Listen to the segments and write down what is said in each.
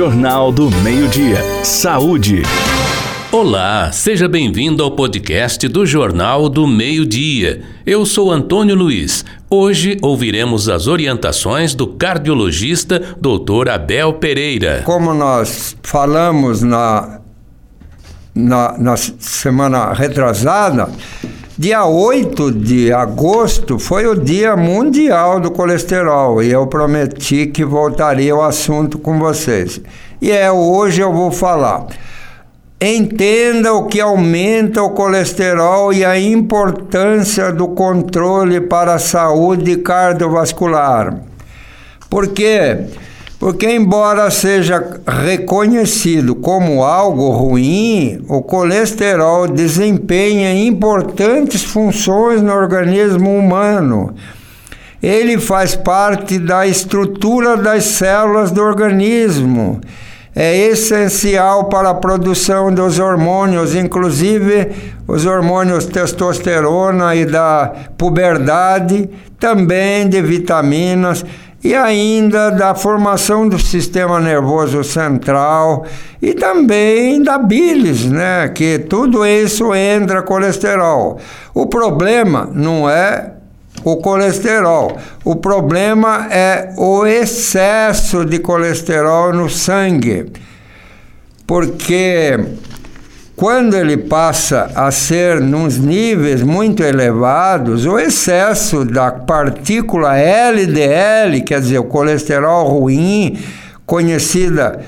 Jornal do Meio-Dia. Saúde. Olá, seja bem-vindo ao podcast do Jornal do Meio-Dia. Eu sou Antônio Luiz. Hoje ouviremos as orientações do cardiologista Dr. Abel Pereira. Como nós falamos na, na, na semana retrasada, Dia 8 de agosto foi o Dia Mundial do Colesterol e eu prometi que voltaria ao assunto com vocês. E é hoje eu vou falar. Entenda o que aumenta o colesterol e a importância do controle para a saúde cardiovascular. Por quê? Porque, embora seja reconhecido como algo ruim, o colesterol desempenha importantes funções no organismo humano. Ele faz parte da estrutura das células do organismo. É essencial para a produção dos hormônios, inclusive os hormônios testosterona e da puberdade, também de vitaminas e ainda da formação do sistema nervoso central e também da bilis, né? Que tudo isso entra colesterol. O problema não é o colesterol, o problema é o excesso de colesterol no sangue. Porque quando ele passa a ser nos níveis muito elevados, o excesso da partícula LDL, quer dizer, o colesterol ruim, conhecida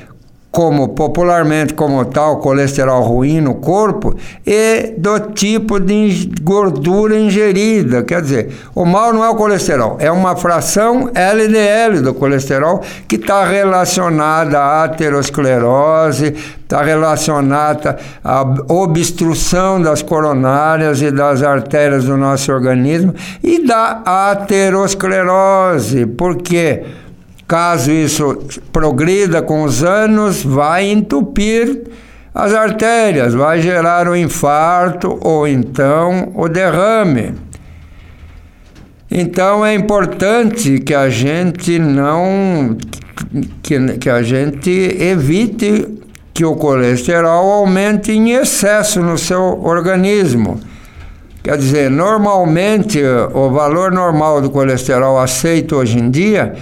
como popularmente como tal colesterol ruim no corpo e do tipo de gordura ingerida. Quer dizer, o mal não é o colesterol, é uma fração LDL do colesterol que está relacionada à aterosclerose, está relacionada à obstrução das coronárias e das artérias do nosso organismo e da aterosclerose. Por quê? Caso isso progrida com os anos, vai entupir as artérias, vai gerar o um infarto ou então o derrame. Então é importante que a gente não que, que a gente evite que o colesterol aumente em excesso no seu organismo. Quer dizer, normalmente o valor normal do colesterol aceito hoje em dia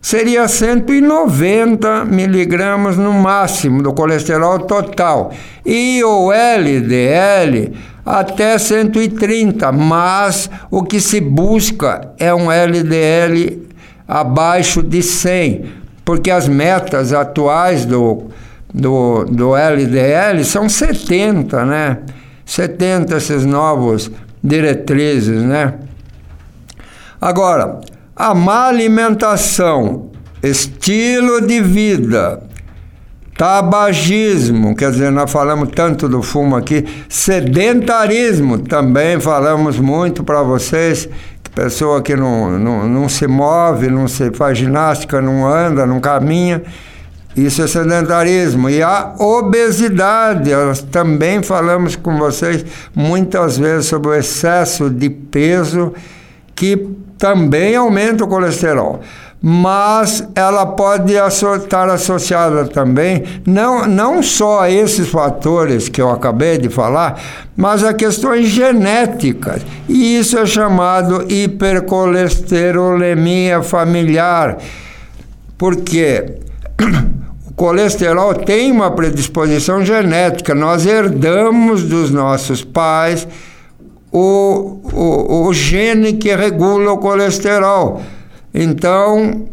seria 190 miligramas no máximo do colesterol total. E o LDL até 130, mas o que se busca é um LDL abaixo de 100, porque as metas atuais do, do, do LDL são 70, né? 70 esses novos diretrizes, né? Agora, a má alimentação, estilo de vida, tabagismo, quer dizer, nós falamos tanto do fumo aqui, sedentarismo, também falamos muito para vocês, que pessoa que não, não, não se move, não se faz ginástica, não anda, não caminha, isso é sedentarismo. E a obesidade, nós também falamos com vocês muitas vezes sobre o excesso de peso que também aumenta o colesterol. Mas ela pode estar associada também, não, não só a esses fatores que eu acabei de falar, mas a questões genéticas. E isso é chamado hipercolesterolemia familiar. Porque o colesterol tem uma predisposição genética, nós herdamos dos nossos pais o, o, o gene que regula o colesterol. Então,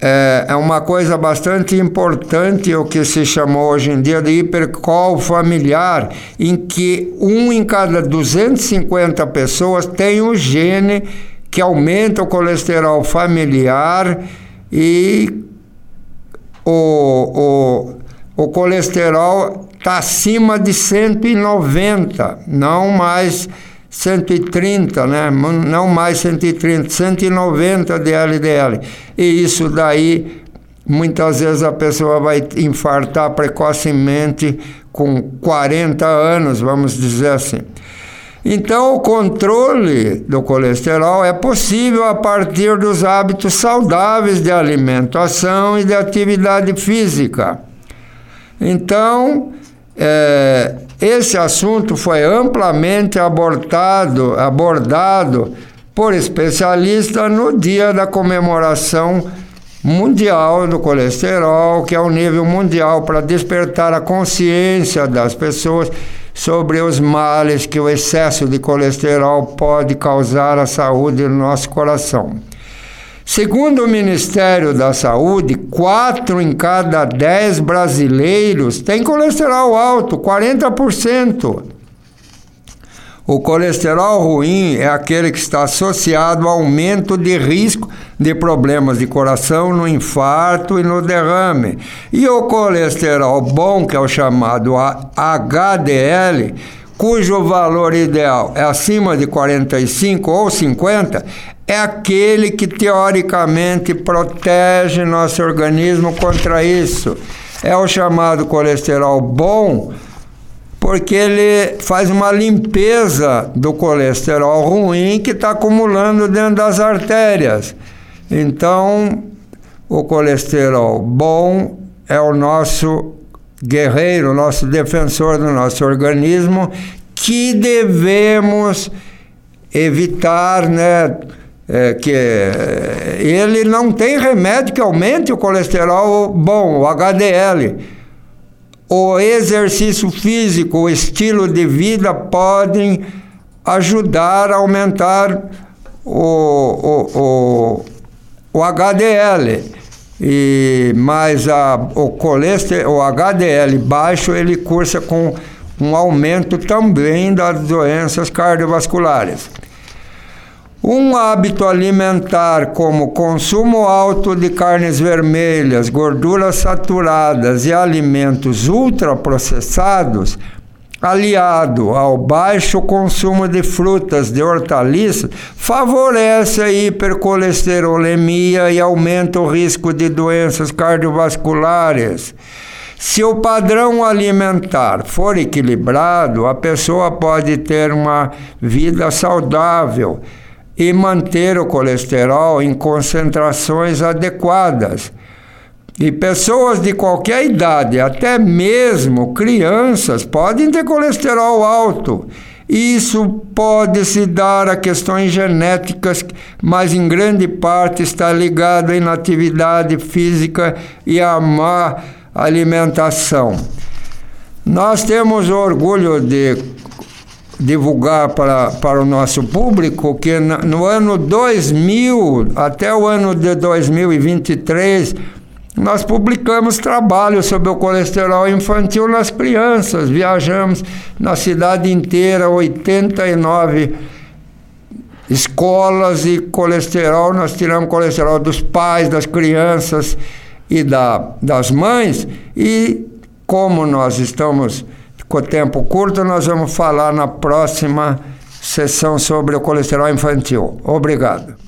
é, é, uma coisa bastante importante o que se chamou hoje em dia de hipercol familiar, em que um em cada 250 pessoas tem o gene que aumenta o colesterol familiar e o, o, o colesterol está acima de 190, não mais 130, né? não mais 130, 190 de LDL. E isso daí, muitas vezes a pessoa vai infartar precocemente com 40 anos, vamos dizer assim. Então, o controle do colesterol é possível a partir dos hábitos saudáveis de alimentação e de atividade física. Então, é, esse assunto foi amplamente abordado, abordado por especialistas no dia da comemoração mundial do colesterol, que é o nível mundial para despertar a consciência das pessoas sobre os males que o excesso de colesterol pode causar à saúde do nosso coração. Segundo o Ministério da Saúde, 4 em cada 10 brasileiros têm colesterol alto, 40%. O colesterol ruim é aquele que está associado ao aumento de risco de problemas de coração, no infarto e no derrame. E o colesterol bom, que é o chamado HDL, cujo valor ideal é acima de 45 ou 50, é aquele que teoricamente protege nosso organismo contra isso. É o chamado colesterol bom porque ele faz uma limpeza do colesterol ruim que está acumulando dentro das artérias. Então, o colesterol bom é o nosso guerreiro, nosso defensor do nosso organismo, que devemos evitar, né? É, que ele não tem remédio que aumente o colesterol bom, o HDL o exercício físico, o estilo de vida podem ajudar a aumentar o, o, o, o HDL. E, mas a, o, colesterol, o HDL baixo ele cursa com um aumento também das doenças cardiovasculares. Um hábito alimentar como consumo alto de carnes vermelhas, gorduras saturadas e alimentos ultraprocessados, aliado ao baixo consumo de frutas, de hortaliças, favorece a hipercolesterolemia e aumenta o risco de doenças cardiovasculares. Se o padrão alimentar for equilibrado, a pessoa pode ter uma vida saudável e manter o colesterol em concentrações adequadas. E pessoas de qualquer idade, até mesmo crianças, podem ter colesterol alto. Isso pode se dar a questões genéticas, mas em grande parte está ligado à inatividade física e à má alimentação. Nós temos orgulho de divulgar para, para o nosso público que no ano 2000 até o ano de 2023 nós publicamos trabalhos sobre o colesterol infantil nas crianças. Viajamos na cidade inteira, 89 escolas e colesterol. Nós tiramos colesterol dos pais, das crianças e da, das mães. E como nós estamos com o tempo curto, nós vamos falar na próxima sessão sobre o colesterol infantil. Obrigado.